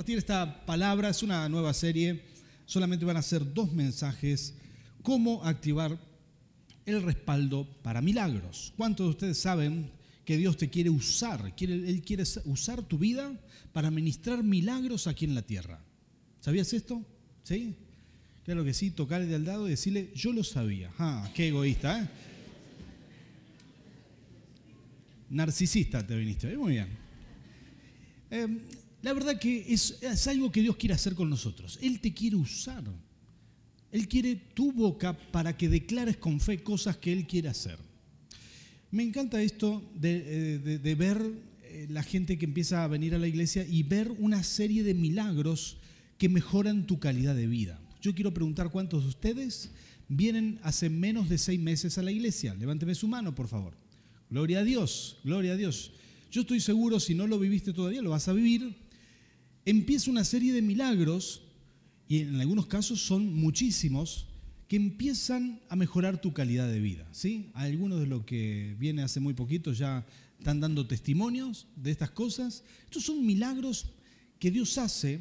compartir esta palabra. Es una nueva serie. Solamente van a ser dos mensajes. Cómo activar el respaldo para milagros. ¿Cuántos de ustedes saben que Dios te quiere usar? Él quiere usar tu vida para ministrar milagros aquí en la tierra. ¿Sabías esto? ¿Sí? Claro que sí, tocarle al lado y decirle, yo lo sabía. Ah, qué egoísta, ¿eh? Narcisista te viniste. Muy bien. Em, la verdad que es, algo que Dios quiere hacer con nosotros. Él te quiere usar. Él quiere tu boca para que declares con fe cosas que Él quiere hacer. Me encanta esto de, eh, ver eh, la gente que empieza a venir a la iglesia y ver una serie de milagros que mejoran tu calidad de vida. Yo quiero preguntar cuántos de ustedes vienen hace menos de seis meses a la iglesia. Levánteme su mano, por favor. Gloria a Dios, gloria a Dios. Yo estoy seguro, si no lo viviste todavía, lo vas a vivir. Empieza una serie de milagros, y en algunos casos son muchísimos, que empiezan a mejorar tu calidad de vida. ¿sí? Algunos de los que viene hace muy poquito ya están dando testimonios de estas cosas. Estos son milagros que Dios hace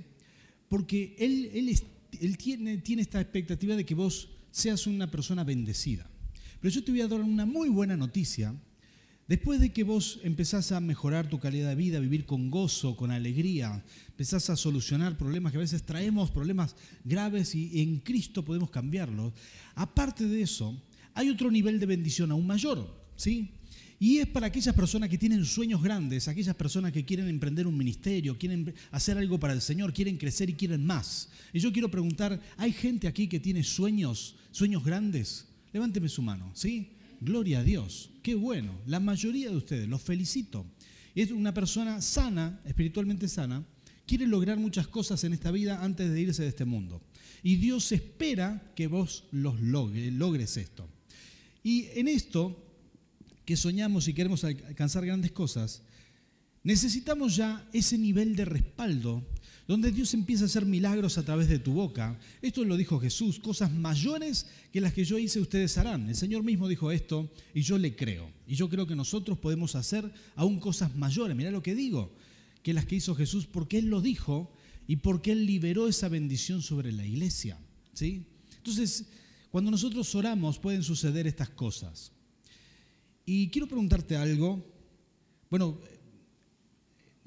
porque Él, tiene, tiene esta expectativa de que vos seas una persona bendecida. Pero yo te voy a dar una muy buena noticia Después de que vos empezás a mejorar tu calidad de vida, vivir con gozo, con alegría, empezás a solucionar problemas que a veces traemos, problemas graves y en Cristo podemos cambiarlos, aparte de eso, hay otro nivel de bendición aún mayor, ¿sí? Y es para aquellas personas que tienen sueños grandes, aquellas personas que quieren emprender un ministerio, quieren hacer algo para el Señor, quieren crecer y quieren más. Y yo quiero preguntar, ¿hay gente aquí que tiene sueños, sueños grandes? Levánteme su mano, ¿sí? Gloria a Dios. Qué bueno. La mayoría de ustedes, los felicito. Es una persona sana, espiritualmente sana, quiere lograr muchas cosas en esta vida antes de irse de este mundo. Y Dios espera que vos los logres esto. Y en esto que soñamos y queremos alcanzar grandes cosas, necesitamos ya ese nivel de respaldo donde Dios empieza a hacer milagros a través de tu boca. Esto lo dijo Jesús, cosas mayores que las que yo hice ustedes harán. El Señor mismo dijo esto y yo le creo. Y yo creo que nosotros podemos hacer aún cosas mayores. Mira lo que digo, que las que hizo Jesús porque Él lo dijo y porque Él liberó esa bendición sobre la iglesia. ¿sí? Entonces, cuando nosotros oramos pueden suceder estas cosas. Y quiero preguntarte algo. Bueno,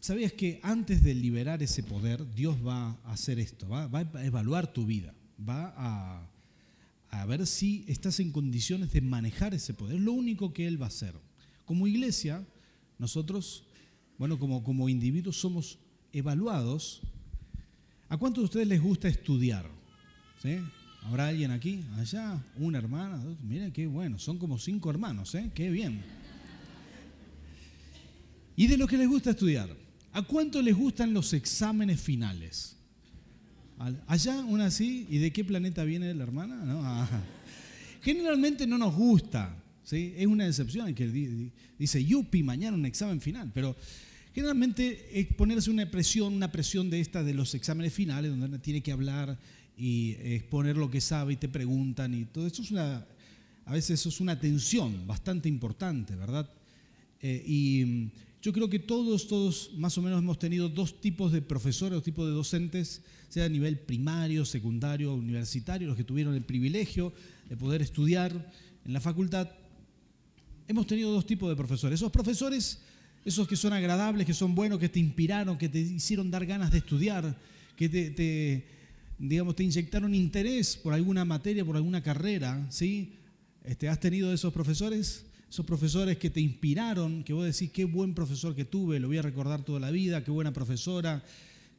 ¿Sabías que antes de liberar ese poder, Dios va a hacer esto? Va, a evaluar tu vida, va a, ver si estás en condiciones de manejar ese poder. Es lo único que Él va a hacer. Como iglesia, nosotros, bueno, como, como individuos somos evaluados. ¿A cuántos de ustedes les gusta estudiar? ¿Sí? ¿Habrá alguien aquí? Allá, una hermana, mira qué bueno, son como cinco hermanos, ¿eh? Qué bien. Y de los que les gusta estudiar, ¿A cuánto les gustan los exámenes finales? Allá, una así, ¿y de qué planeta viene la hermana? Generalmente no nos gusta, ¿sí? es una decepción que dice, yupi, mañana un examen final, pero generalmente es ponerse una presión, una presión de esta de los exámenes finales, donde uno tiene que hablar y exponer lo que sabe y te preguntan y todo eso es una, a veces eso es una tensión bastante importante, ¿verdad? Eh, y yo creo que todos, todos más o menos hemos tenido dos tipos de profesores, dos tipos de docentes, sea a nivel primario, secundario, universitario, los que tuvieron el privilegio de poder estudiar en la facultad. Hemos tenido dos tipos de profesores. Esos profesores, esos que son agradables, que son buenos, que te inspiraron, que te hicieron dar ganas de estudiar, que te, digamos, te inyectaron interés por alguna materia, por alguna carrera, ¿sí? Este, ¿Has tenido esos profesores? Esos profesores que te inspiraron, que vos decís, qué buen profesor que tuve, lo voy a recordar toda la vida, qué buena profesora,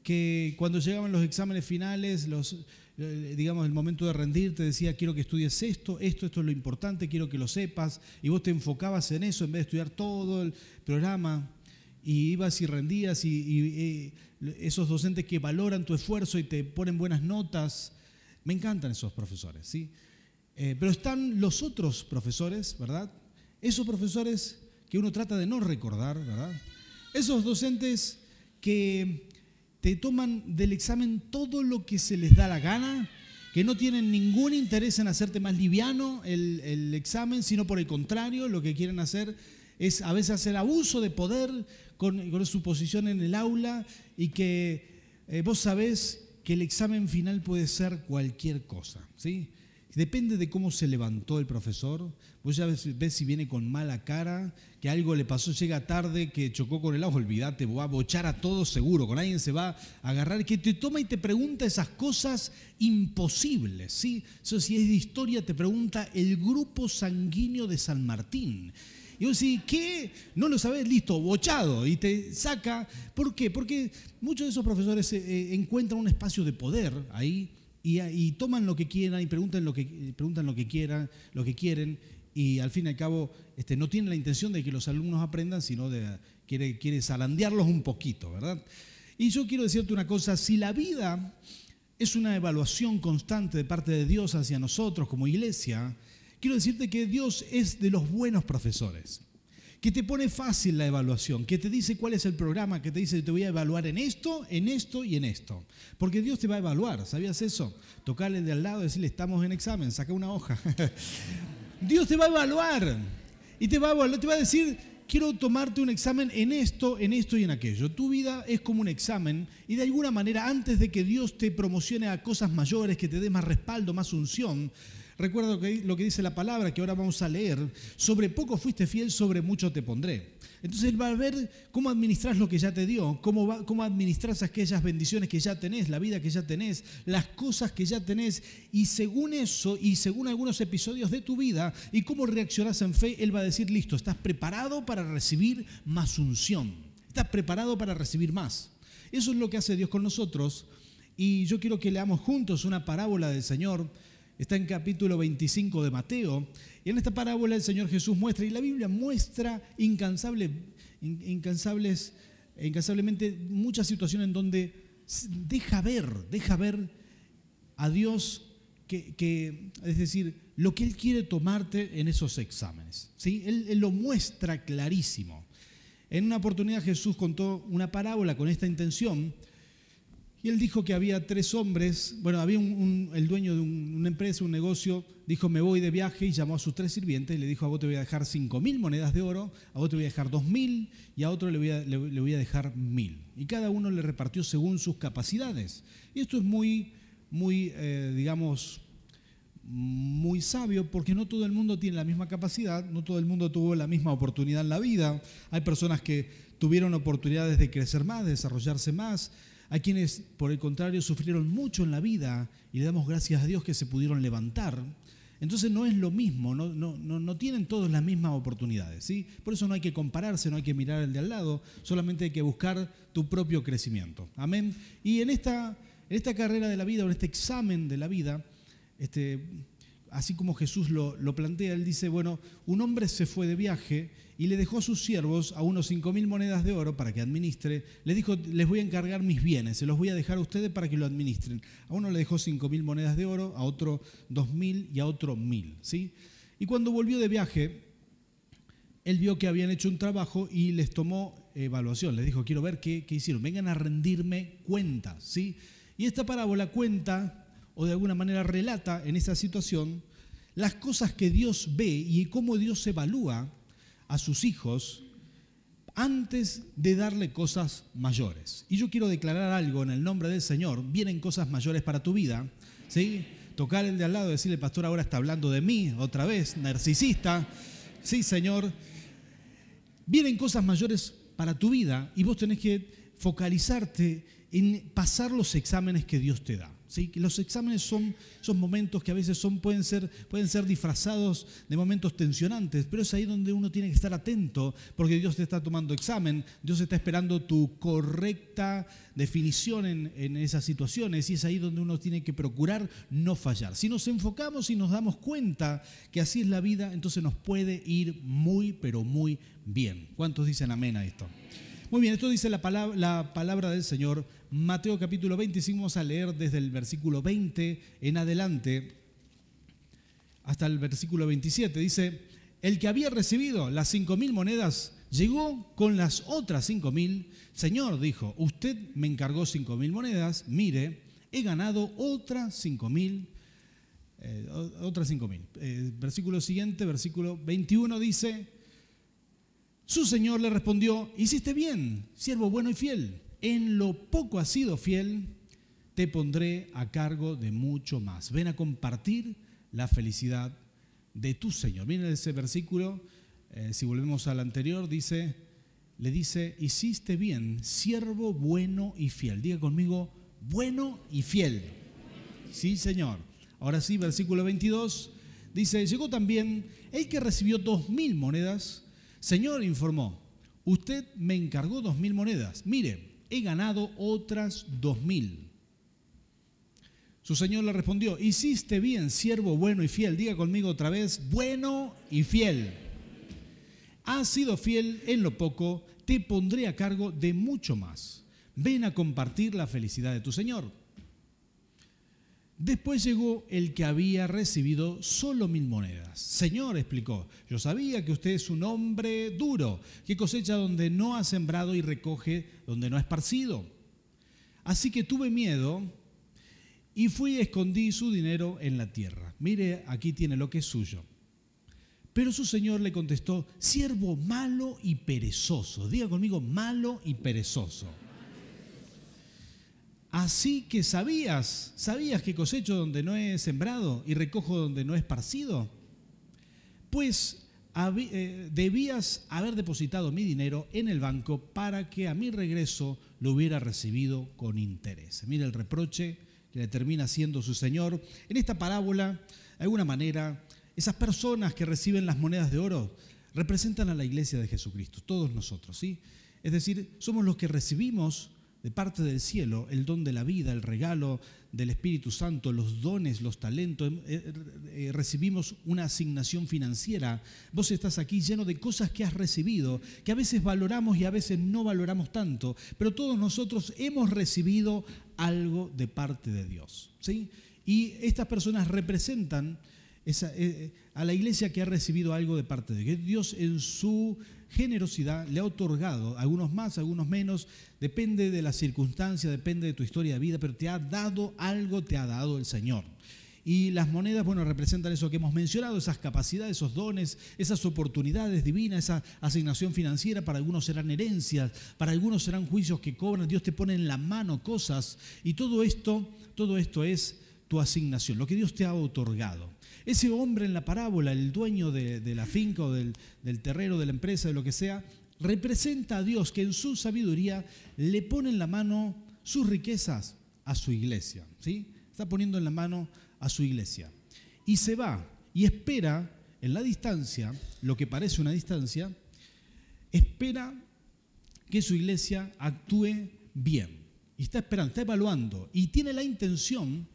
que cuando llegaban los exámenes finales, los, eh, digamos, el momento de rendir, te decía, quiero que estudies esto, esto, esto es lo importante, quiero que lo sepas, y vos te enfocabas en eso en vez de estudiar todo el programa, y ibas y rendías, y, esos docentes que valoran tu esfuerzo y te ponen buenas notas, me encantan esos profesores, ¿sí? Eh, pero están los otros profesores, ¿verdad? Esos profesores que uno trata de no recordar, ¿verdad? Esos docentes que te toman del examen todo lo que se les da la gana, que no tienen ningún interés en hacerte más liviano el, examen, sino por el contrario, lo que quieren hacer es a veces hacer abuso de poder con, su posición en el aula y que eh, vos sabés que el examen final puede ser cualquier cosa, ¿sí? Depende de cómo se levantó el profesor. Vos ya ves, si viene con mala cara, que algo le pasó, llega tarde, que chocó con el agua, olvídate, va a bochar a todos seguro, con alguien se va a agarrar, que te toma y te pregunta esas cosas imposibles. ¿sí? Eso si es de historia, te pregunta el grupo sanguíneo de San Martín. Y vos decís, ¿qué? No lo sabés, listo, bochado. Y te saca. ¿Por qué? Porque muchos de esos profesores eh, eh, encuentran un espacio de poder ahí y, toman lo que quieran y preguntan lo que, preguntan lo que quieran, lo que quieren, y al fin y al cabo este, no tienen la intención de que los alumnos aprendan, sino de quiere, quiere zarandearlos un poquito, ¿verdad? Y yo quiero decirte una cosa, si la vida es una evaluación constante de parte de Dios hacia nosotros como iglesia, quiero decirte que Dios es de los buenos profesores que te pone fácil la evaluación, que te dice cuál es el programa, que te dice te voy a evaluar en esto, en esto y en esto. Porque Dios te va a evaluar, ¿sabías eso? Tocarle de al lado, decirle estamos en examen, saca una hoja. Dios te va a evaluar y te va a decir quiero tomarte un examen en esto, en esto y en aquello. Tu vida es como un examen y de alguna manera antes de que Dios te promocione a cosas mayores, que te dé más respaldo, más unción, Recuerda lo que dice la palabra que ahora vamos a leer. Sobre poco fuiste fiel, sobre mucho te pondré. Entonces Él va a ver cómo administras lo que ya te dio, cómo, cómo administras aquellas bendiciones que ya tenés, la vida que ya tenés, las cosas que ya tenés. Y según eso, y según algunos episodios de tu vida, y cómo reaccionás en fe, Él va a decir, listo, estás preparado para recibir más unción. Estás preparado para recibir más. Eso es lo que hace Dios con nosotros. Y yo quiero que leamos juntos una parábola del Señor está en capítulo 25 de Mateo, y en esta parábola el Señor Jesús muestra, y la Biblia muestra incansable, incansables, incansablemente muchas situaciones en donde deja ver, deja ver a Dios que, es decir, lo que Él quiere tomarte en esos exámenes. ¿sí? él lo muestra clarísimo. En una oportunidad Jesús contó una parábola con esta intención, y él dijo que había tres hombres, bueno, había el dueño de una empresa, un negocio, dijo, me voy de viaje y llamó a sus tres sirvientes y le dijo, a vos te voy a dejar cinco mil monedas de oro, a vos te voy a dejar dos mil y a otro le voy a, le, voy a dejar mil. Y cada uno le repartió según sus capacidades. Y esto es muy, muy, eh, digamos, muy sabio porque no todo el mundo tiene la misma capacidad, no todo el mundo tuvo la misma oportunidad en la vida. Hay personas que tuvieron oportunidades de crecer más, de desarrollarse más, hay quienes, por el contrario, sufrieron mucho en la vida y le damos gracias a Dios que se pudieron levantar. Entonces no es lo mismo, no, no, no, tienen todos las mismas oportunidades. ¿sí? Por eso no hay que compararse, no hay que mirar el de al lado, solamente hay que buscar tu propio crecimiento. Amén. Y en esta, en esta carrera de la vida, o en este examen de la vida, este, así como Jesús lo, plantea, él dice, bueno, un hombre se fue de viaje y le dejó a sus siervos a unos cinco mil monedas de oro para que administre. Le dijo, les voy a encargar mis bienes, se los voy a dejar a ustedes para que lo administren. A uno le dejó cinco mil monedas de oro, a otro dos mil y a otro mil. ¿sí? Y cuando volvió de viaje, él vio que habían hecho un trabajo y les tomó evaluación. Les dijo, quiero ver qué, qué hicieron, vengan a rendirme cuentas. ¿sí? Y esta parábola cuenta, o de alguna manera relata en esa situación, las cosas que Dios ve y cómo Dios evalúa a sus hijos antes de darle cosas mayores. Y yo quiero declarar algo en el nombre del Señor. Vienen cosas mayores para tu vida. ¿sí? Tocar el de al lado decirle, pastor, ahora está hablando de mí otra vez, narcisista. Sí, Señor. Vienen cosas mayores para tu vida y vos tenés que focalizarte en pasar los exámenes que Dios te da. Los exámenes son, son momentos que a veces son, pueden, ser, pueden ser disfrazados de momentos tensionantes, pero es ahí donde uno tiene que estar atento, porque Dios te está tomando examen, Dios está esperando tu correcta definición en, en esas situaciones, y es ahí donde uno tiene que procurar no fallar. Si nos enfocamos y nos damos cuenta que así es la vida, entonces nos puede ir muy, pero muy bien. ¿Cuántos dicen amén a esto? Muy bien, esto dice la palabra, la palabra del Señor. Mateo capítulo 25, vamos a leer desde el versículo 20 en adelante hasta el versículo 27. Dice, el que había recibido las cinco mil monedas llegó con las otras cinco mil. Señor, dijo, usted me encargó cinco mil monedas, mire, he ganado otras cinco mil. Eh, otras cinco mil. Eh, versículo siguiente, versículo 21 dice, su señor le respondió, hiciste bien, siervo bueno y fiel. En lo poco has sido fiel, te pondré a cargo de mucho más. Ven a compartir la felicidad de tu Señor. Miren ese versículo, eh, si volvemos al anterior, dice, le dice, hiciste bien, siervo bueno y fiel. Diga conmigo, bueno y fiel. Sí, Señor. Ahora sí, versículo 22, dice, llegó también el que recibió dos mil monedas. Señor, informó, usted me encargó dos mil monedas. Mire, he ganado otras dos mil. Su señor le respondió, hiciste bien, siervo bueno y fiel. Diga conmigo otra vez, bueno y fiel. Has sido fiel en lo poco, te pondré a cargo de mucho más. Ven a compartir la felicidad de tu señor. Después llegó el que había recibido solo mil monedas. Señor, explicó, yo sabía que usted es un hombre duro, que cosecha donde no ha sembrado y recoge donde no ha esparcido. Así que tuve miedo y fui y escondí su dinero en la tierra. Mire, aquí tiene lo que es suyo. Pero su señor le contestó, siervo malo y perezoso. Diga conmigo, malo y perezoso. Así que sabías, sabías que cosecho donde no he sembrado y recojo donde no he esparcido. Pues eh, debías haber depositado mi dinero en el banco para que a mi regreso lo hubiera recibido con interés. Mira el reproche que le termina siendo su Señor. En esta parábola, de alguna manera, esas personas que reciben las monedas de oro representan a la iglesia de Jesucristo, todos nosotros, ¿sí? Es decir, somos los que recibimos de parte del cielo el don de la vida, el regalo del Espíritu Santo, los dones, los talentos. Eh, eh, recibimos una asignación financiera. Vos estás aquí lleno de cosas que has recibido, que a veces valoramos y a veces no valoramos tanto, pero todos nosotros hemos recibido algo de parte de Dios. ¿sí? Y estas personas representan eh, a la iglesia que ha recibido algo de parte de Dios. Dios en su generosidad le ha otorgado, algunos más, algunos menos, depende de la circunstancia, depende de tu historia de vida, pero te ha dado algo, te ha dado el Señor. Y las monedas, bueno, representan eso que hemos mencionado, esas capacidades, esos dones, esas oportunidades divinas, esa asignación financiera. Para algunos serán herencias, para algunos serán juicios que cobran. Dios te pone en la mano cosas. Y todo esto, todo esto es tu asignación, lo que Dios te ha otorgado. Ese hombre en la parábola, el dueño de, la finca o del, del terreno, de la empresa, de lo que sea, representa a Dios que en su sabiduría le pone en la mano sus riquezas a su iglesia. ¿sí? Está poniendo en la mano a su iglesia. Y se va y espera en la distancia, lo que parece una distancia, espera que su iglesia actúe bien. Y está esperando, está evaluando y tiene la intención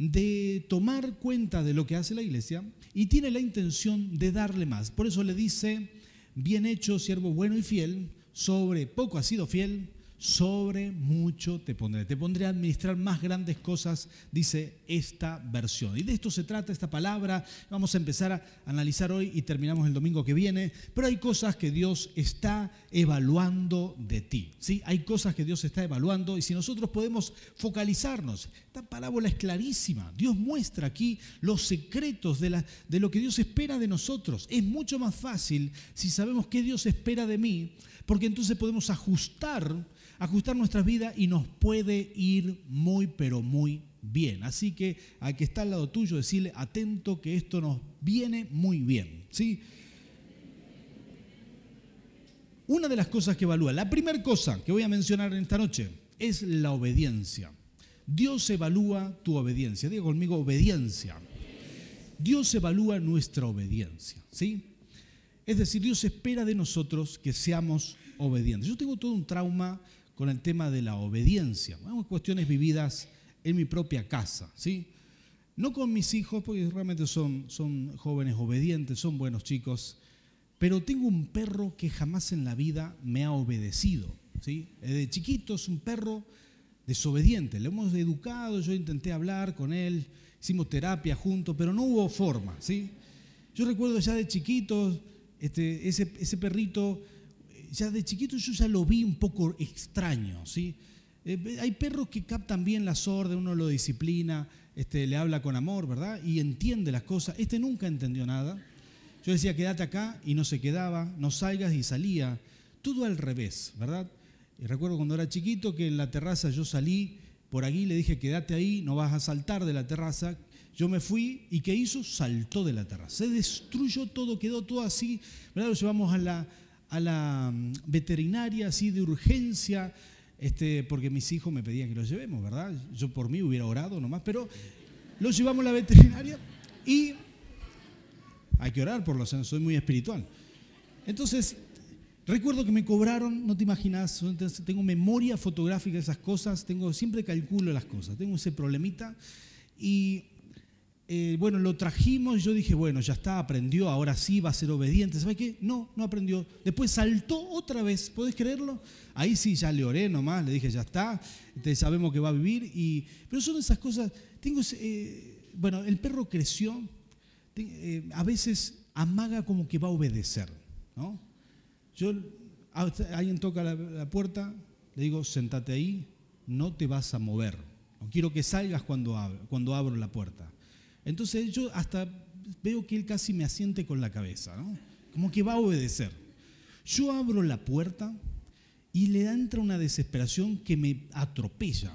de tomar cuenta de lo que hace la iglesia y tiene la intención de darle más. Por eso le dice, bien hecho, siervo bueno y fiel, sobre poco has sido fiel, sobre mucho te pondré. Te pondré a administrar más grandes cosas, dice esta versión. Y de esto se trata esta palabra. Vamos a empezar a analizar hoy y terminamos el domingo que viene. Pero hay cosas que Dios está evaluando de ti. ¿sí? Hay cosas que Dios está evaluando y si nosotros podemos focalizarnos, esta parábola es clarísima. Dios muestra aquí los secretos de, la, de lo que Dios espera de nosotros. Es mucho más fácil si sabemos qué Dios espera de mí, porque entonces podemos ajustar ajustar nuestras vidas y nos puede ir muy, pero muy bien. Así que al que está al lado tuyo, decirle, atento que esto nos viene muy bien. ¿sí? Una de las cosas que evalúa, la primera cosa que voy a mencionar en esta noche, es la obediencia. Dios evalúa tu obediencia. Diga conmigo, obediencia. Dios evalúa nuestra obediencia. ¿sí? Es decir, Dios espera de nosotros que seamos obedientes. Yo tengo todo un trauma con el tema de la obediencia. Vamos, cuestiones vividas en mi propia casa, ¿sí? No con mis hijos, porque realmente son, son jóvenes obedientes, son buenos chicos, pero tengo un perro que jamás en la vida me ha obedecido, ¿sí? De chiquito es un perro desobediente, le hemos educado, yo intenté hablar con él, hicimos terapia juntos, pero no hubo forma, ¿sí? Yo recuerdo ya de chiquito, este, ese, ese perrito ya de chiquito yo ya lo vi un poco extraño, ¿sí? Eh, hay perros que captan bien las órdenes, uno lo disciplina, este, le habla con amor, ¿verdad? Y entiende las cosas. Este nunca entendió nada. Yo decía, quédate acá y no se quedaba, no salgas y salía. Todo al revés, ¿verdad? Y recuerdo cuando era chiquito que en la terraza yo salí por aquí, le dije, quédate ahí, no vas a saltar de la terraza. Yo me fui y ¿qué hizo? Saltó de la terraza. Se destruyó todo, quedó todo así. ¿verdad? Lo llevamos a la, a la mm, veterinaria así de urgencia, este, porque mis hijos me pedían que lo llevemos, ¿verdad? Yo por mí hubiera orado nomás, pero lo llevamos a la veterinaria y hay que orar por los soy muy espiritual. Entonces, recuerdo que me cobraron, no te imaginas, tengo memoria fotográfica de esas cosas, tengo, siempre calculo las cosas, tengo ese problemita. Y eh, bueno, lo trajimos, yo dije, bueno, ya está, aprendió, ahora sí va a ser obediente. ¿Sabes qué? No, no aprendió. Después saltó otra vez, ¿podés creerlo? Ahí sí ya le oré nomás, le dije, ya está, este, sabemos que va a vivir. Y, pero son esas cosas, tengo, eh, bueno, el perro creció, eh, a veces amaga como que va a obedecer. ¿no? Yo, alguien toca la, puerta, le digo, sentate ahí, no te vas a mover. No quiero que salgas cuando abro la puerta. Entonces yo hasta veo que él casi me asiente con la cabeza, ¿no? como que va a obedecer. Yo abro la puerta y le entra una desesperación que me atropella.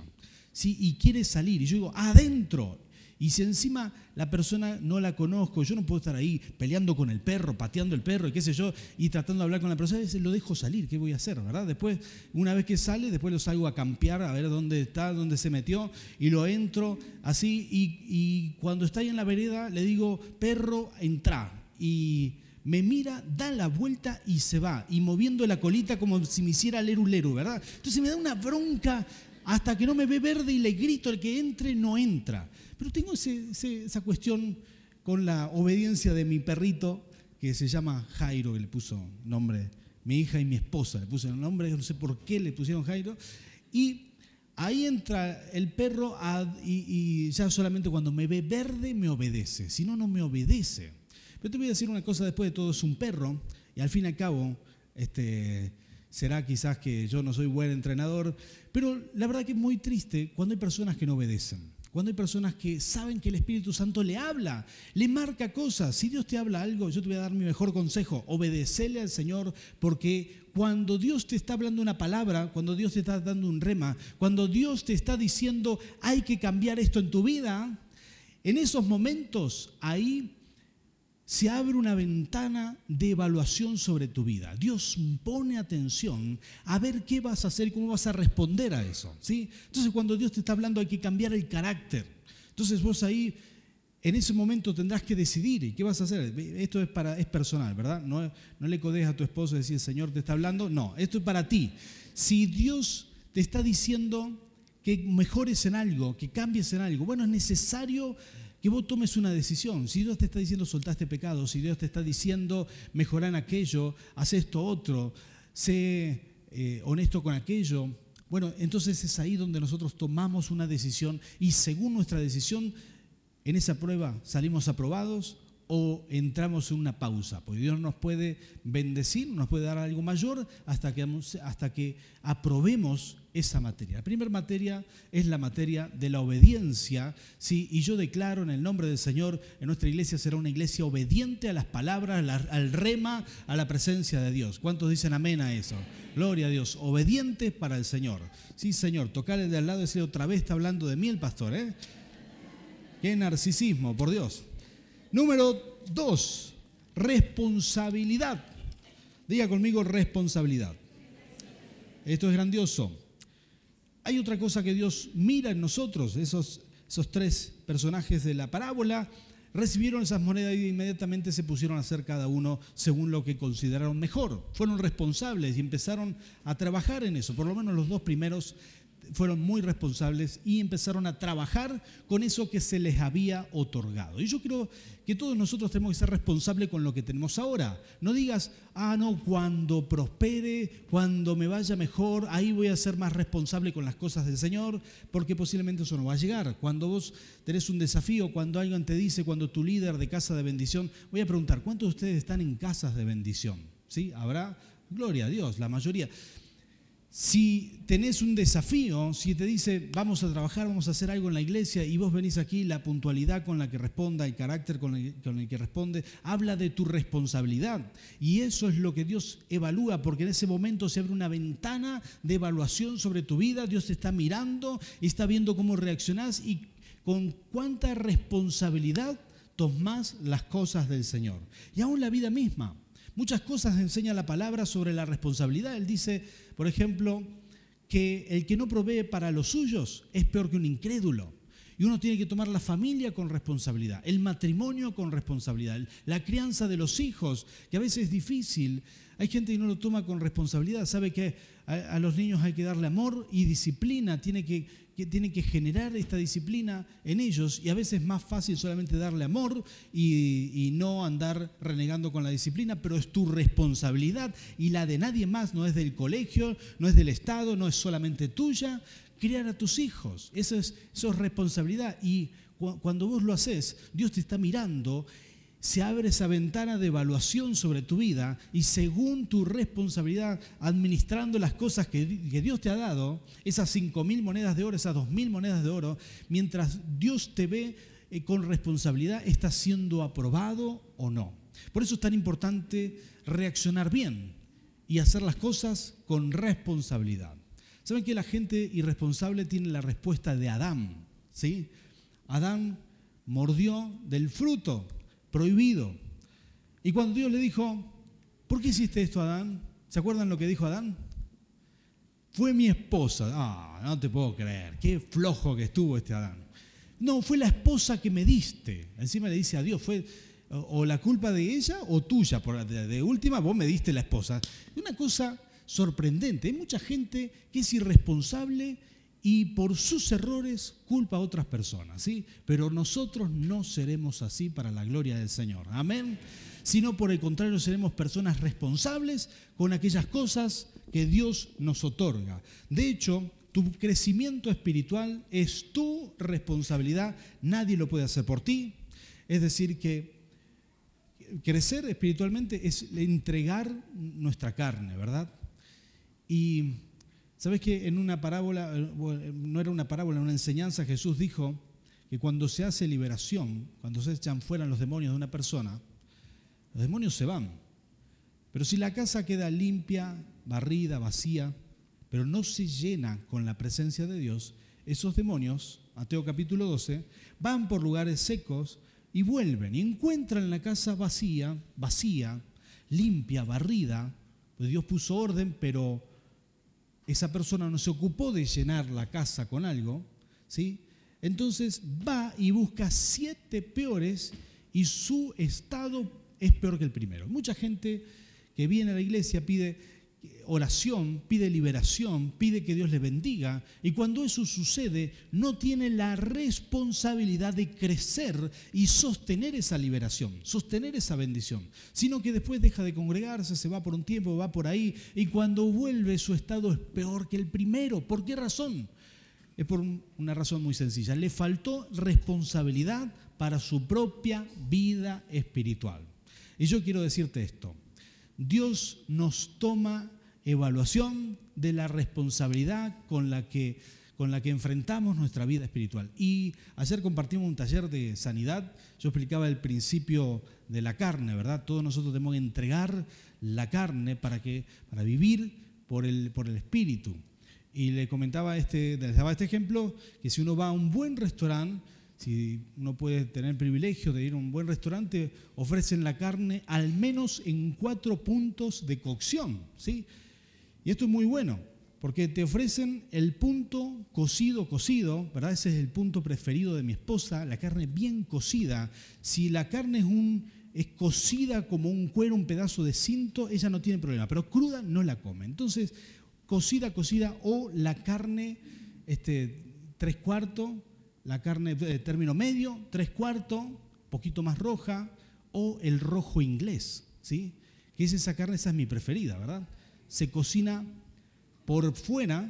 ¿sí? Y quiere salir. Y yo digo, adentro. Y si encima la persona no la conozco, yo no puedo estar ahí peleando con el perro, pateando el perro y qué sé yo, y tratando de hablar con la persona, lo dejo salir, ¿qué voy a hacer? ¿verdad? Después, una vez que sale, después lo salgo a campear, a ver dónde está, dónde se metió, y lo entro así, y, y cuando está ahí en la vereda, le digo, perro, entra. Y me mira, da la vuelta y se va, y moviendo la colita como si me hiciera leru leru, ¿verdad? Entonces me da una bronca hasta que no me ve verde y le grito, el que entre no entra. Pero tengo esa cuestión con la obediencia de mi perrito, que se llama Jairo, que le puso nombre, mi hija y mi esposa le pusieron nombre, no sé por qué le pusieron Jairo. Y ahí entra el perro y, ya solamente cuando me ve verde me obedece, si no, no me obedece. Pero te voy a decir una cosa, después de todo es un perro, y al fin y al cabo, este, será quizás que yo no soy buen entrenador, pero la verdad que es muy triste cuando hay personas que no obedecen. Cuando hay personas que saben que el Espíritu Santo le habla, le marca cosas. Si Dios te habla algo, yo te voy a dar mi mejor consejo. Obedecele al Señor porque cuando Dios te está hablando una palabra, cuando Dios te está dando un rema, cuando Dios te está diciendo hay que cambiar esto en tu vida, en esos momentos ahí se abre una ventana de evaluación sobre tu vida. Dios pone atención a ver qué vas a hacer cómo vas a responder a eso. ¿sí? Entonces cuando Dios te está hablando hay que cambiar el carácter. Entonces vos ahí en ese momento tendrás que decidir y qué vas a hacer. Esto es, para, es personal, ¿verdad? No, no le codes a tu esposo y decir, Señor te está hablando. No, esto es para ti. Si Dios te está diciendo que mejores en algo, que cambies en algo, bueno, es necesario que vos tomes una decisión. Si Dios te está diciendo soltaste pecado, si Dios te está diciendo mejorar en aquello, haz esto otro, sé eh, honesto con aquello, bueno, entonces es ahí donde nosotros tomamos una decisión y según nuestra decisión, en esa prueba salimos aprobados o entramos en una pausa, porque Dios nos puede bendecir, nos puede dar algo mayor hasta que, hasta que aprobemos esa materia. La primera materia es la materia de la obediencia, ¿sí? y yo declaro en el nombre del Señor, en nuestra iglesia será una iglesia obediente a las palabras, al rema, a la presencia de Dios. ¿Cuántos dicen amén a eso? Gloria a Dios, obediente para el Señor. Sí, Señor, tocarle de al lado y decir otra vez está hablando de mí el pastor, ¿eh? Qué narcisismo, por Dios. Número dos, responsabilidad. Diga conmigo responsabilidad. Esto es grandioso. Hay otra cosa que Dios mira en nosotros, esos, esos tres personajes de la parábola recibieron esas monedas y inmediatamente se pusieron a hacer cada uno según lo que consideraron mejor. Fueron responsables y empezaron a trabajar en eso. Por lo menos los dos primeros fueron muy responsables y empezaron a trabajar con eso que se les había otorgado. Y yo creo que todos nosotros tenemos que ser responsables con lo que tenemos ahora. No digas, ah, no, cuando prospere, cuando me vaya mejor, ahí voy a ser más responsable con las cosas del Señor, porque posiblemente eso no va a llegar. Cuando vos tenés un desafío, cuando alguien te dice, cuando tu líder de casa de bendición, voy a preguntar, ¿cuántos de ustedes están en casas de bendición? ¿Sí? ¿Habrá? Gloria a Dios, la mayoría. Si tenés un desafío, si te dice, vamos a trabajar, vamos a hacer algo en la iglesia y vos venís aquí, la puntualidad con la que responda, el carácter con el, que responde, habla de tu responsabilidad. Y eso es lo que Dios evalúa, porque en ese momento se abre una ventana de evaluación sobre tu vida, Dios te está mirando y está viendo cómo reaccionás y con cuánta responsabilidad tomás las cosas del Señor. Y aún la vida misma. Muchas cosas enseña la palabra sobre la responsabilidad. Él dice, por ejemplo, que el que no provee para los suyos es peor que un incrédulo. Y uno tiene que tomar la familia con responsabilidad, el matrimonio con responsabilidad, la crianza de los hijos, que a veces es difícil. Hay gente que no lo toma con responsabilidad, sabe que a, los niños hay que darle amor y disciplina, tiene que, que, tiene que generar esta disciplina en ellos y a veces es más fácil solamente darle amor y, no andar renegando con la disciplina, pero es tu responsabilidad y la de nadie más, no es del colegio, no es del Estado, no es solamente tuya, criar a tus hijos. Eso es, eso es responsabilidad. Y cuando vos lo haces, Dios te está mirando, se abre esa ventana de evaluación sobre tu vida y según tu responsabilidad, administrando las cosas que, Dios te ha dado, esas cinco mil monedas de oro, esas dos mil monedas de oro, mientras Dios te ve eh, con responsabilidad, ¿estás siendo aprobado o no? Por eso es tan importante reaccionar bien y hacer las cosas con responsabilidad. ¿Saben que la gente irresponsable tiene la respuesta de Adán? ¿sí? Adán mordió del fruto prohibido. Y cuando Dios le dijo, ¿por qué hiciste esto, Adán? ¿Se acuerdan lo que dijo Adán? Fue mi esposa. Ah, no te puedo creer. Qué flojo que estuvo este Adán. No, fue la esposa que me diste. Encima le dice a Dios, fue o la culpa de ella o tuya. De última, vos me diste la esposa. Una cosa sorprendente. Hay mucha gente que es irresponsable y por sus errores culpa a otras personas, ¿sí? Pero nosotros no seremos así para la gloria del Señor. Amén. Sino por el contrario seremos personas responsables con aquellas cosas que Dios nos otorga. De hecho, tu crecimiento espiritual es tu responsabilidad, nadie lo puede hacer por ti. Es decir, que crecer espiritualmente es entregar nuestra carne, ¿verdad? Y sabes que en una parábola, eh, no era una parábola, una enseñanza, Jesús dijo que cuando se hace liberación, cuando se echan fuera los demonios de una persona, los demonios se van. Pero si la casa queda limpia, barrida, vacía, pero no se llena con la presencia de Dios, esos demonios, Mateo capítulo 12, van por lugares secos y vuelven y encuentran la casa vacía, vacía, limpia, barrida, pues Dios puso orden, pero esa persona no se ocupó de llenar la casa con algo, ¿sí? Entonces va y busca siete peores y su estado es peor que el primero. Mucha gente que viene a la iglesia pide, oración, pide liberación, pide que Dios le bendiga. Y cuando eso sucede, no tiene la responsabilidad de crecer y sostener esa liberación, sostener esa bendición, sino que después deja de congregarse, se va por un tiempo, va por ahí, y cuando vuelve su estado es peor que el primero. ¿Por qué razón? Es por una razón muy sencilla. Le faltó responsabilidad para su propia vida espiritual. Y yo quiero decirte esto. Dios nos toma evaluación de la responsabilidad con la que, con la que enfrentamos nuestra vida espiritual. Y ayer compartimos un taller de sanidad, yo explicaba el principio de la carne, ¿verdad? Todos nosotros tenemos que entregar la carne para, que, para vivir por el, por el espíritu. Y le comentaba este, les daba este ejemplo, que si uno va a un buen restaurante, si uno puede tener el privilegio de ir a un buen restaurante, ofrecen la carne al menos en cuatro puntos de cocción, ¿sí? Y esto es muy bueno, porque te ofrecen el punto cocido, cocido, ¿verdad? Ese es el punto preferido de mi esposa, la carne bien cocida. Si la carne es, un, es cocida como un cuero, un pedazo de cinto, ella no tiene problema, pero cruda no la come. Entonces, cocida, cocida o la carne este, tres cuartos, la carne de término medio, tres cuartos, poquito más roja, o el rojo inglés, ¿sí? Que es esa carne, esa es mi preferida, ¿verdad? Se cocina por fuera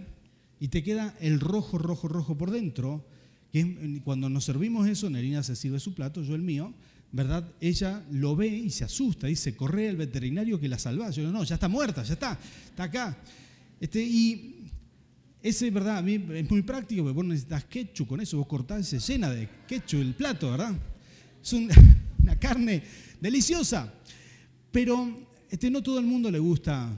y te queda el rojo, rojo, rojo por dentro. Que cuando nos servimos eso, Nerina se sirve su plato, yo el mío, ¿verdad? Ella lo ve y se asusta, dice, corre el veterinario que la salva. Yo digo, no, ya está muerta, ya está, está acá. Este, y ese, ¿verdad? A mí es muy práctico, porque vos necesitas ketchup con eso, vos cortás, se llena de ketchup el plato, ¿verdad? Es una carne deliciosa. Pero este, no todo el mundo le gusta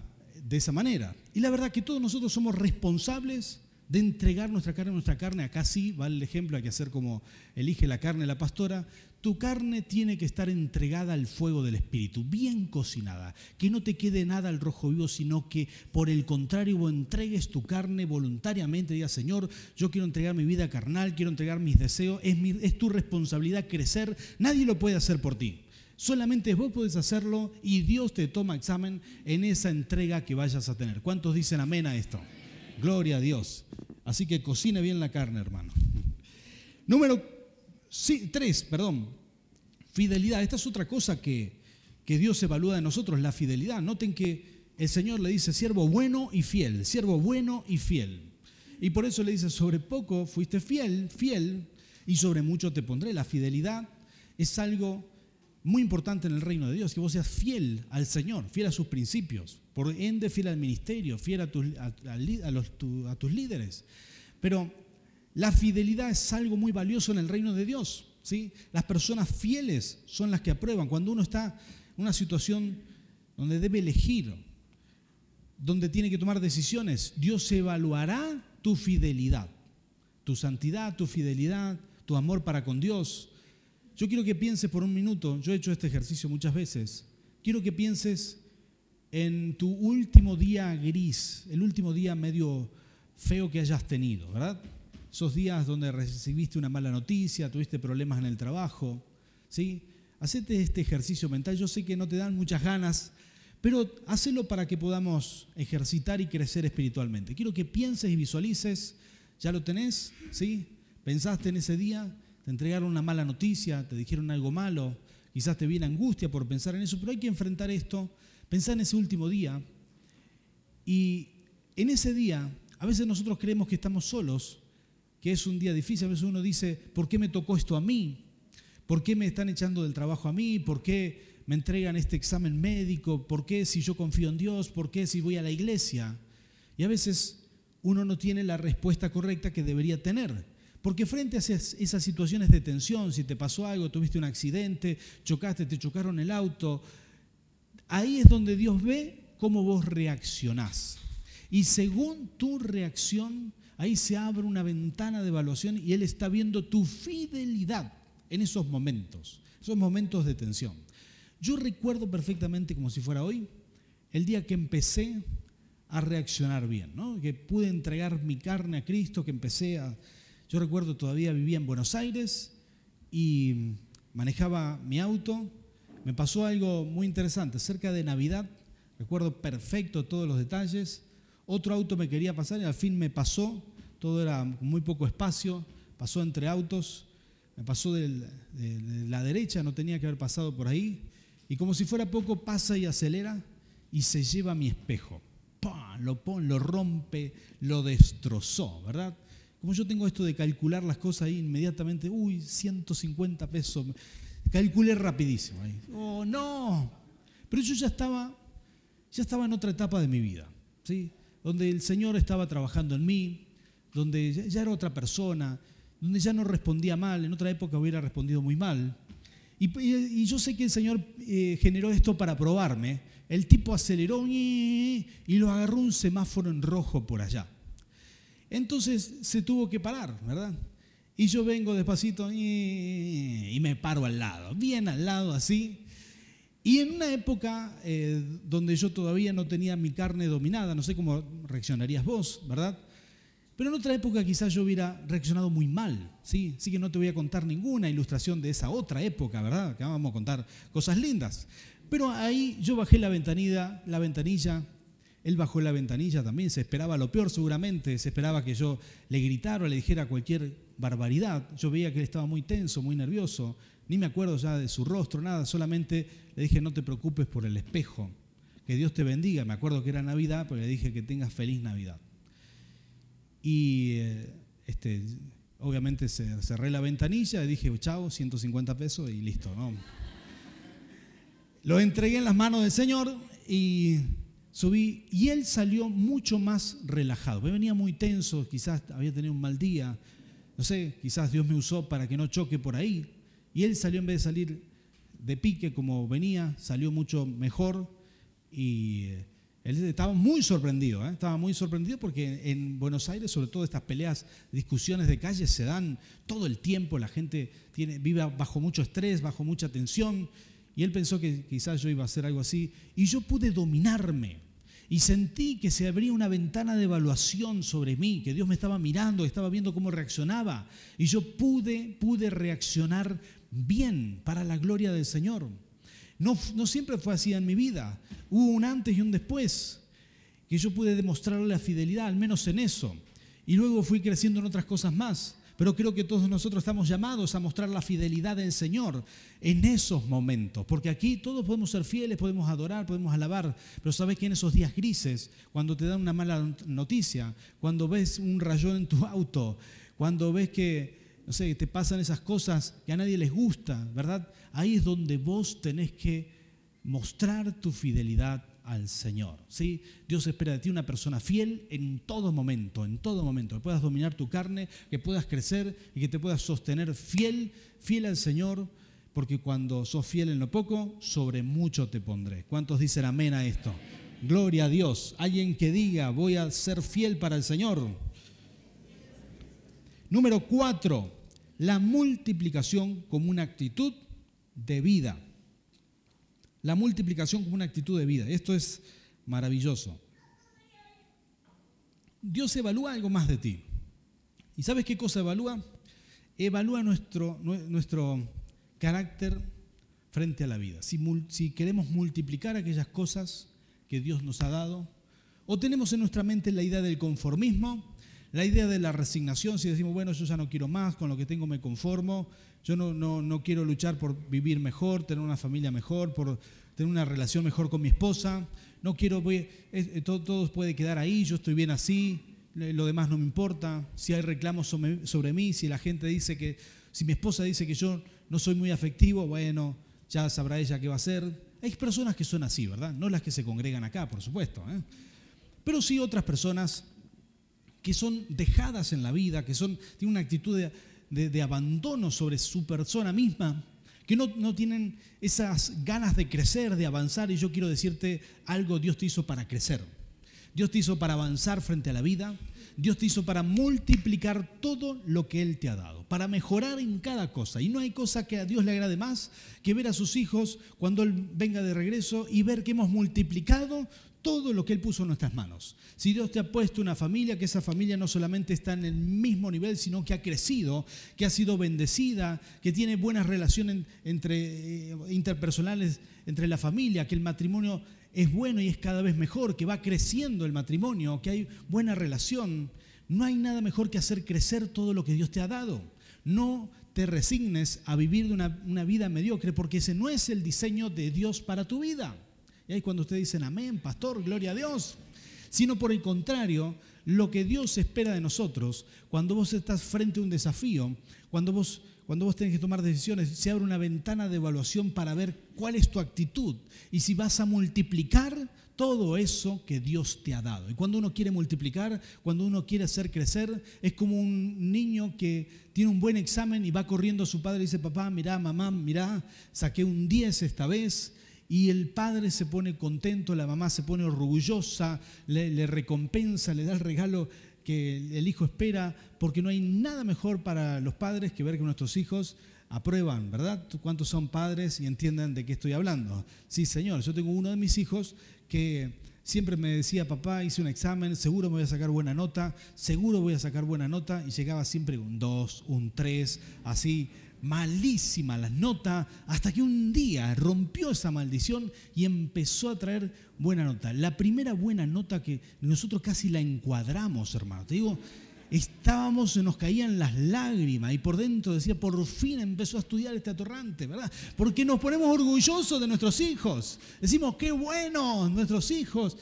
de esa manera. Y la verdad que todos nosotros somos responsables de entregar nuestra carne, nuestra carne, acá sí vale el ejemplo, hay que hacer como elige la carne la pastora, tu carne tiene que estar entregada al fuego del Espíritu, bien cocinada, que no te quede nada al rojo vivo, sino que por el contrario entregues tu carne voluntariamente, digas, Señor, yo quiero entregar mi vida carnal, quiero entregar mis deseos, es, es tu responsabilidad crecer, nadie lo puede hacer por ti. Solamente vos podés hacerlo y Dios te toma examen en esa entrega que vayas a tener. ¿Cuántos dicen amén a esto? Gloria a Dios. Así que cocine bien la carne, hermano. Número tres, perdón. Fidelidad. Esta es otra cosa que, que Dios evalúa de nosotros, la fidelidad. Noten que el Señor le dice, siervo bueno y fiel, siervo bueno y fiel. Y por eso le dice, sobre poco fuiste fiel, fiel, y sobre mucho te pondré. La fidelidad es algo muy importante en el reino de Dios, que vos seas fiel al Señor, fiel a sus principios, por ende fiel al ministerio, fiel a tus, a, tus líderes. Pero la fidelidad es algo muy valioso en el reino de Dios. ¿sí? Las personas fieles son las que aprueban. Cuando uno está en una situación donde debe elegir, donde tiene que tomar decisiones, Dios evaluará tu fidelidad, tu santidad, tu fidelidad, tu amor para con Dios, yo quiero que pienses por un minuto, yo he hecho este ejercicio muchas veces, quiero que pienses en tu último día gris, el último día medio feo que hayas tenido, ¿verdad? Esos días donde recibiste una mala noticia, tuviste problemas en el trabajo, ¿sí? Hacete este ejercicio mental, yo sé que no te dan muchas ganas, pero hacelo para que podamos ejercitar y crecer espiritualmente. Quiero que pienses y visualices, ¿ya lo tenés? ¿Sí? ¿Pensaste en ese día? Te entregaron una mala noticia, te dijeron algo malo, quizás te viene angustia por pensar en eso, pero hay que enfrentar esto, pensar en ese último día. Y en ese día, a veces nosotros creemos que estamos solos, que es un día difícil, a veces uno dice, ¿por qué me tocó esto a mí? ¿Por qué me están echando del trabajo a mí? ¿Por qué me entregan este examen médico? ¿Por qué si yo confío en Dios? ¿Por qué si voy a la iglesia? Y a veces uno no tiene la respuesta correcta que debería tener. Porque frente a esas situaciones de tensión, si te pasó algo, tuviste un accidente, chocaste, te chocaron el auto, ahí es donde Dios ve cómo vos reaccionás. Y según tu reacción, ahí se abre una ventana de evaluación y Él está viendo tu fidelidad en esos momentos, esos momentos de tensión. Yo recuerdo perfectamente, como si fuera hoy, el día que empecé a reaccionar bien, que pude entregar mi carne a Cristo, que empecé a yo recuerdo todavía vivía en Buenos Aires y manejaba mi auto. Me pasó algo muy interesante. Cerca de Navidad, recuerdo perfecto todos los detalles. Otro auto me quería pasar y al fin me pasó. Todo era muy poco espacio. Pasó entre autos. Me pasó de, la derecha, no tenía que haber pasado por ahí. Y como si fuera poco, pasa y acelera y se lleva mi espejo. Lo, pone, lo rompe, lo destrozó, ¿verdad? Como yo tengo esto de calcular las cosas ahí inmediatamente, uy, 150 pesos, calculé rapidísimo. Ahí. Oh, no. Pero yo ya estaba, ya estaba en otra etapa de mi vida, ¿sí? donde el Señor estaba trabajando en mí, donde ya era otra persona, donde ya no respondía mal, en otra época hubiera respondido muy mal. Y, yo sé que el Señor eh, generó esto para probarme. El tipo aceleró y lo agarró un semáforo en rojo por allá. Entonces se tuvo que parar, ¿verdad? Y yo vengo despacito y me paro al lado, bien al lado así. Y en una época eh, donde yo todavía no tenía mi carne dominada, no sé cómo reaccionarías vos, ¿verdad? Pero en otra época quizás yo hubiera reaccionado muy mal, ¿sí? Así que no te voy a contar ninguna ilustración de esa otra época, ¿verdad? Que vamos a contar cosas lindas. Pero ahí yo bajé la ventanilla, la ventanilla él bajó la ventanilla también, se esperaba lo peor seguramente, se esperaba que yo le gritara o le dijera cualquier barbaridad. Yo veía que él estaba muy tenso, muy nervioso, ni me acuerdo ya de su rostro, nada, solamente le dije no te preocupes por el espejo, que Dios te bendiga. Me acuerdo que era Navidad, pero le dije que tengas feliz Navidad. Y eh, este, obviamente cerré la ventanilla y dije, chao, 150 pesos y listo. ¿no? Lo entregué en las manos del Señor y subí y él salió mucho más relajado. Me venía muy tenso, quizás había tenido un mal día, no sé, quizás Dios me usó para que no choque por ahí. Y él salió en vez de salir de pique como venía, salió mucho mejor y eh, él estaba muy sorprendido, ¿eh? estaba muy sorprendido porque en Buenos Aires, sobre todo estas peleas, discusiones de calle se dan todo el tiempo, la gente vive bajo mucho estrés, bajo mucha tensión, y él pensó que quizás yo iba a hacer algo así, y yo pude dominarme, y sentí que se abría una ventana de evaluación sobre mí, que Dios me estaba mirando, estaba viendo cómo reaccionaba, y yo pude, pude reaccionar bien para la gloria del Señor. No, no siempre fue así en mi vida. Hubo un antes y un después que yo pude demostrarle la fidelidad, al menos en eso. Y luego fui creciendo en otras cosas más. Pero creo que todos nosotros estamos llamados a mostrar la fidelidad del Señor en esos momentos. Porque aquí todos podemos ser fieles, podemos adorar, podemos alabar. Pero sabes que en esos días grises, cuando te dan una mala noticia, cuando ves un rayón en tu auto, cuando ves que no sé, te pasan esas cosas que a nadie les gusta, ¿verdad? Ahí es donde vos tenés que mostrar tu fidelidad al Señor. ¿sí? Dios espera de ti una persona fiel en todo momento, en todo momento, que puedas dominar tu carne, que puedas crecer y que te puedas sostener fiel, fiel al Señor, porque cuando sos fiel en lo poco, sobre mucho te pondré. ¿Cuántos dicen amén a esto? Gloria a Dios. Alguien que diga, voy a ser fiel para el Señor. Número cuatro, la multiplicación como una actitud de vida. La multiplicación como una actitud de vida. Esto es maravilloso. Dios evalúa algo más de ti. ¿Y sabes qué cosa evalúa? Evalúa nuestro, nuestro carácter frente a la vida. Si, si queremos multiplicar aquellas cosas que Dios nos ha dado, o tenemos en nuestra mente la idea del conformismo, la idea de la resignación, si decimos, bueno, yo ya no quiero más, con lo que tengo me conformo, yo no, no, no quiero luchar por vivir mejor, tener una familia mejor, por tener una relación mejor con mi esposa, no quiero, voy, eh, todo, puede quedar ahí, yo estoy bien así, lo demás no me importa, si hay reclamos sobre, sobre mí, si la gente dice que, si mi esposa dice que yo no soy muy afectivo, bueno, ya sabrá ella qué va a hacer. Hay personas que son así, ¿verdad? No las que se congregan acá, por supuesto. ¿eh? Pero sí otras personas que son dejadas en la vida, que son, tienen una actitud de, abandono sobre su persona misma, que no, no, tienen esas ganas de crecer, de avanzar. Y yo quiero decirte algo, Dios te hizo para crecer. Dios te hizo para avanzar frente a la vida. Dios te hizo para multiplicar todo lo que Él te ha dado, para mejorar en cada cosa. Y no hay cosa que a Dios le agrade más que ver a sus hijos cuando Él venga de regreso y ver que hemos multiplicado todo lo que Él puso en nuestras manos. Si Dios te ha puesto una familia, que esa familia no solamente está en el mismo nivel, sino que ha crecido, que ha sido bendecida, que tiene buenas relaciones entre, eh, interpersonales entre la familia, que el matrimonio es bueno y es cada vez mejor, que va creciendo el matrimonio, que hay buena relación. No hay nada mejor que hacer crecer todo lo que Dios te ha dado. No te resignes a vivir de una, una vida mediocre, porque ese no es el diseño de Dios para tu vida. Y ahí cuando ustedes dicen amén, pastor, gloria a Dios. Sino por el contrario, lo que Dios espera de nosotros, cuando vos estás frente a un desafío, cuando vos, cuando vos tenés que tomar decisiones, se abre una ventana de evaluación para ver cuál es tu actitud y si vas a multiplicar todo eso que Dios te ha dado. Y cuando uno quiere multiplicar, cuando uno quiere hacer crecer, es como un niño que tiene un buen examen y va corriendo a su padre y dice, papá, mirá, mamá, mirá, saqué un 10 esta vez y el padre se pone contento, la mamá se pone orgullosa, le, recompensa, le da el regalo que el hijo espera, porque no hay nada mejor para los padres que ver que nuestros hijos aprueban, ¿verdad? ¿Cuántos son padres y entienden de qué estoy hablando? Sí, señor, yo tengo uno de mis hijos que siempre me decía, papá, hice un examen, seguro me voy a sacar buena nota, seguro voy a sacar buena nota, y llegaba siempre un 2, un 3, así malísima las notas, hasta que un día rompió esa maldición y empezó a traer buena nota. La primera buena nota que nosotros casi la encuadramos, hermano. Te digo, estábamos, se nos caían las lágrimas y por dentro decía, por fin empezó a estudiar este atorrante, ¿verdad? Porque nos ponemos orgullosos de nuestros hijos. Decimos, qué bueno, nuestros hijos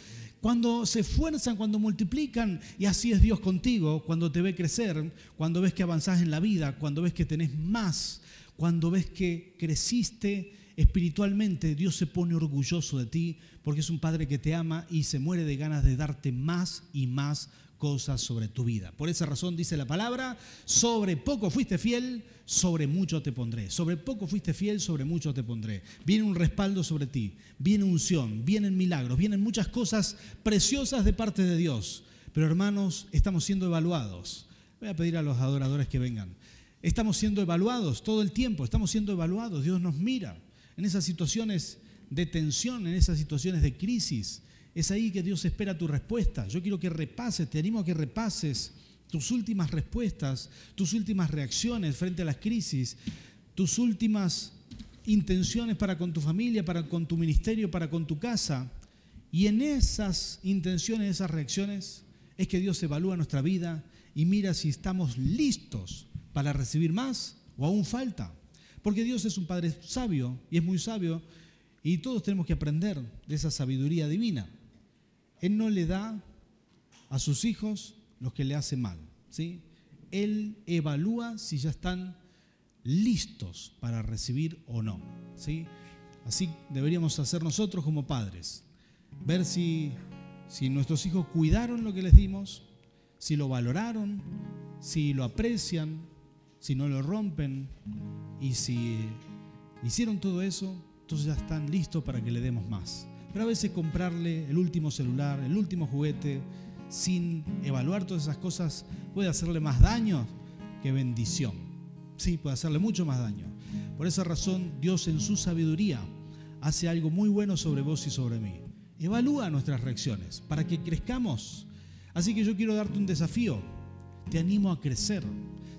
cuando se esfuerzan, cuando multiplican, y así es Dios contigo, cuando te ve crecer, cuando ves que avanzás en la vida, cuando ves que tenés más, cuando ves que creciste espiritualmente Dios se pone orgulloso de ti porque es un Padre que te ama y se muere de ganas de darte más y más cosas sobre tu vida. Por esa razón dice la palabra, sobre poco fuiste fiel, sobre mucho te pondré. Sobre poco fuiste fiel, sobre mucho te pondré. Viene un respaldo sobre ti, viene unción, vienen milagros, vienen muchas cosas preciosas de parte de Dios. Pero hermanos, estamos siendo evaluados. Voy a pedir a los adoradores que vengan. Estamos siendo evaluados todo el tiempo, estamos siendo evaluados. Dios nos mira en esas situaciones de tensión, en esas situaciones de crisis. Es ahí que Dios espera tu respuesta. Yo quiero que repases, te animo a que repases tus últimas respuestas, tus últimas reacciones frente a las crisis, tus últimas intenciones para con tu familia, para con tu ministerio, para con tu casa. Y en esas intenciones, esas reacciones, es que Dios evalúa nuestra vida y mira si estamos listos para recibir más o aún falta. Porque Dios es un Padre sabio y es muy sabio y todos tenemos que aprender de esa sabiduría divina. Él no le da a sus hijos los que le hacen mal. ¿sí? Él evalúa si ya están listos para recibir o no. ¿sí? Así deberíamos hacer nosotros como padres. Ver si, si nuestros hijos cuidaron lo que les dimos, si lo valoraron, si lo aprecian, si no lo rompen y si hicieron todo eso, entonces ya están listos para que le demos más. Pero a veces comprarle el último celular, el último juguete, sin evaluar todas esas cosas, puede hacerle más daño que bendición. Sí, puede hacerle mucho más daño. Por esa razón, Dios en su sabiduría hace algo muy bueno sobre vos y sobre mí. Evalúa nuestras reacciones para que crezcamos. Así que yo quiero darte un desafío. Te animo a crecer.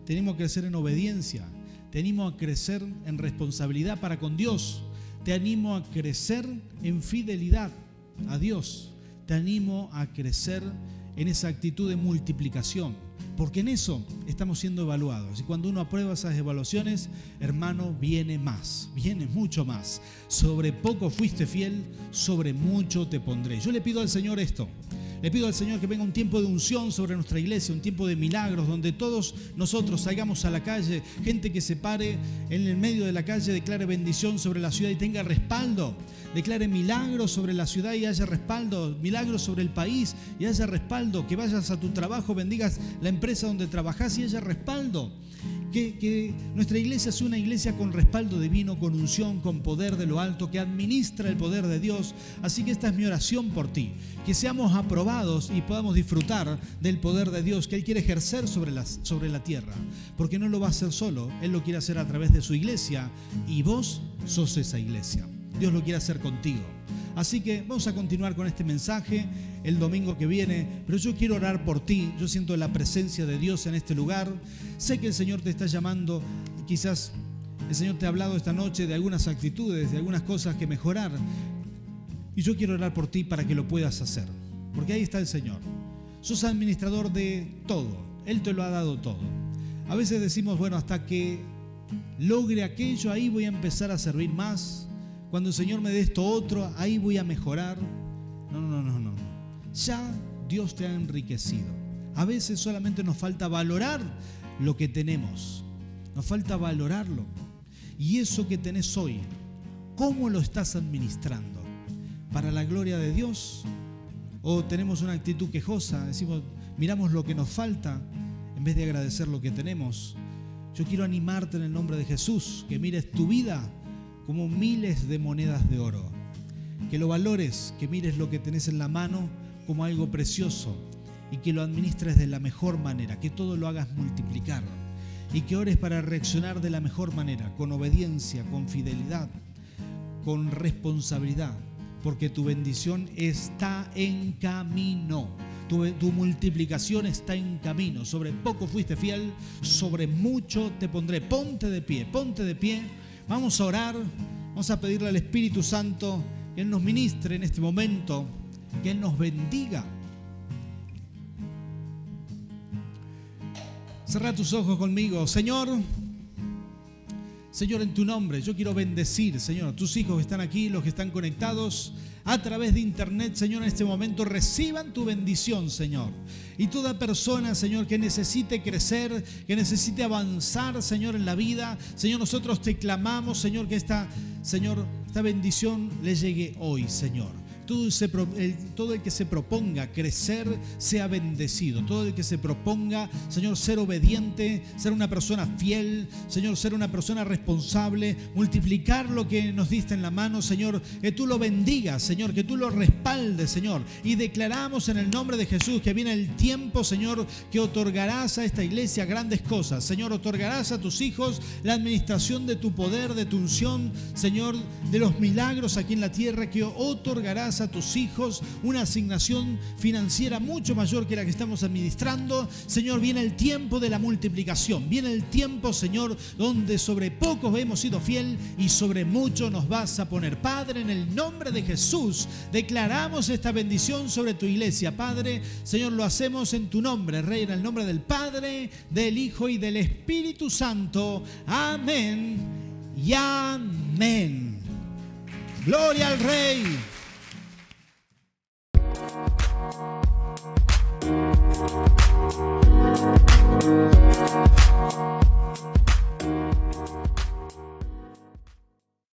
Te animo a crecer en obediencia. Te animo a crecer en responsabilidad para con Dios te animo a crecer en fidelidad a Dios. Te animo a crecer en esa actitud de multiplicación. Porque en eso estamos siendo evaluados. Y cuando uno aprueba esas evaluaciones, hermano, viene más, viene mucho más. Sobre poco fuiste fiel, sobre mucho te pondré. Yo le pido al Señor esto. Le pido al Señor que venga un tiempo de unción sobre nuestra iglesia, un tiempo de milagros, donde todos nosotros salgamos a la calle, gente que se pare en el medio de la calle, declare bendición sobre la ciudad y tenga respaldo, declare milagros sobre la ciudad y haya respaldo, milagros sobre el país y haya respaldo, que vayas a tu trabajo, bendigas la empresa donde trabajas y haya respaldo que, nuestra iglesia sea una iglesia con respaldo divino, con unción, con poder de lo alto, que administra el poder de Dios. Así que esta es mi oración por ti, que seamos aprobados y podamos disfrutar del poder de Dios que Él quiere ejercer sobre la, sobre la tierra, porque no lo va a hacer solo, Él lo quiere hacer a través de su iglesia y vos sos esa iglesia. Dios lo quiere hacer contigo. Así que vamos a continuar con este mensaje el domingo que viene, pero yo quiero orar por ti. Yo siento la presencia de Dios en este lugar. Sé que el Señor te está llamando, quizás el Señor te ha hablado esta noche de algunas actitudes, de algunas cosas que mejorar. Y yo quiero orar por ti para que lo puedas hacer, porque ahí está el Señor. Sos administrador de todo, Él te lo ha dado todo. A veces decimos, bueno, hasta que logre aquello, ahí voy a empezar a servir más, cuando el Señor me dé esto otro, ahí voy a mejorar. No, no, no, no. Ya Dios te ha enriquecido. A veces solamente nos falta valorar lo que tenemos. Nos falta valorarlo. Y eso que tenés hoy, ¿cómo lo estás administrando? ¿Para la gloria de Dios? ¿O tenemos una actitud quejosa? Decimos, miramos lo que nos falta en vez de agradecer lo que tenemos. Yo quiero animarte en el nombre de Jesús, que mires tu vida como miles de monedas de oro. Que lo valores, que mires lo que tenés en la mano como algo precioso y que lo administres de la mejor manera, que todo lo hagas multiplicar y que ores para reaccionar de la mejor manera, con obediencia, con fidelidad, con responsabilidad, porque tu bendición está en camino. Tu, tu, multiplicación está en camino. Sobre poco fuiste fiel, sobre mucho te pondré. Ponte de pie, ponte de pie. Vamos a orar, vamos a pedirle al Espíritu Santo que Él nos ministre en este momento, que Él nos bendiga. Cerra tus ojos conmigo, Señor. Señor, en tu nombre, yo quiero bendecir, Señor, tus hijos que están aquí, los que están conectados a través de internet, Señor, en este momento reciban tu bendición, Señor. Y toda persona, Señor, que necesite crecer, que necesite avanzar, Señor, en la vida, Señor, nosotros te clamamos, Señor, que esta, Señor, esta bendición le llegue hoy, Señor. Todo, el que se proponga crecer sea bendecido. Todo el que se proponga, Señor, ser obediente, ser una persona fiel, Señor, ser una persona responsable, multiplicar lo que nos diste en la mano, Señor, que tú lo bendigas, Señor, que tú lo respaldes, Señor. Y declaramos en el nombre de Jesús que viene el tiempo, Señor, que otorgarás a esta iglesia grandes cosas. Señor, otorgarás a tus hijos la administración de tu poder, de tu unción, Señor, de los milagros aquí en la tierra, que otorgarás a tus hijos una asignación financiera mucho mayor que la que estamos administrando. Señor, viene el tiempo de la multiplicación. Viene el tiempo, Señor, donde sobre pocos hemos sido fiel y sobre mucho nos vas a poner. Padre, en el nombre de Jesús, declaramos esta bendición sobre tu iglesia. Padre, Señor, lo hacemos en tu nombre, Rey, en el nombre del Padre, del Hijo y del Espíritu Santo. Amén y amén. Gloria al Rey. Thank you.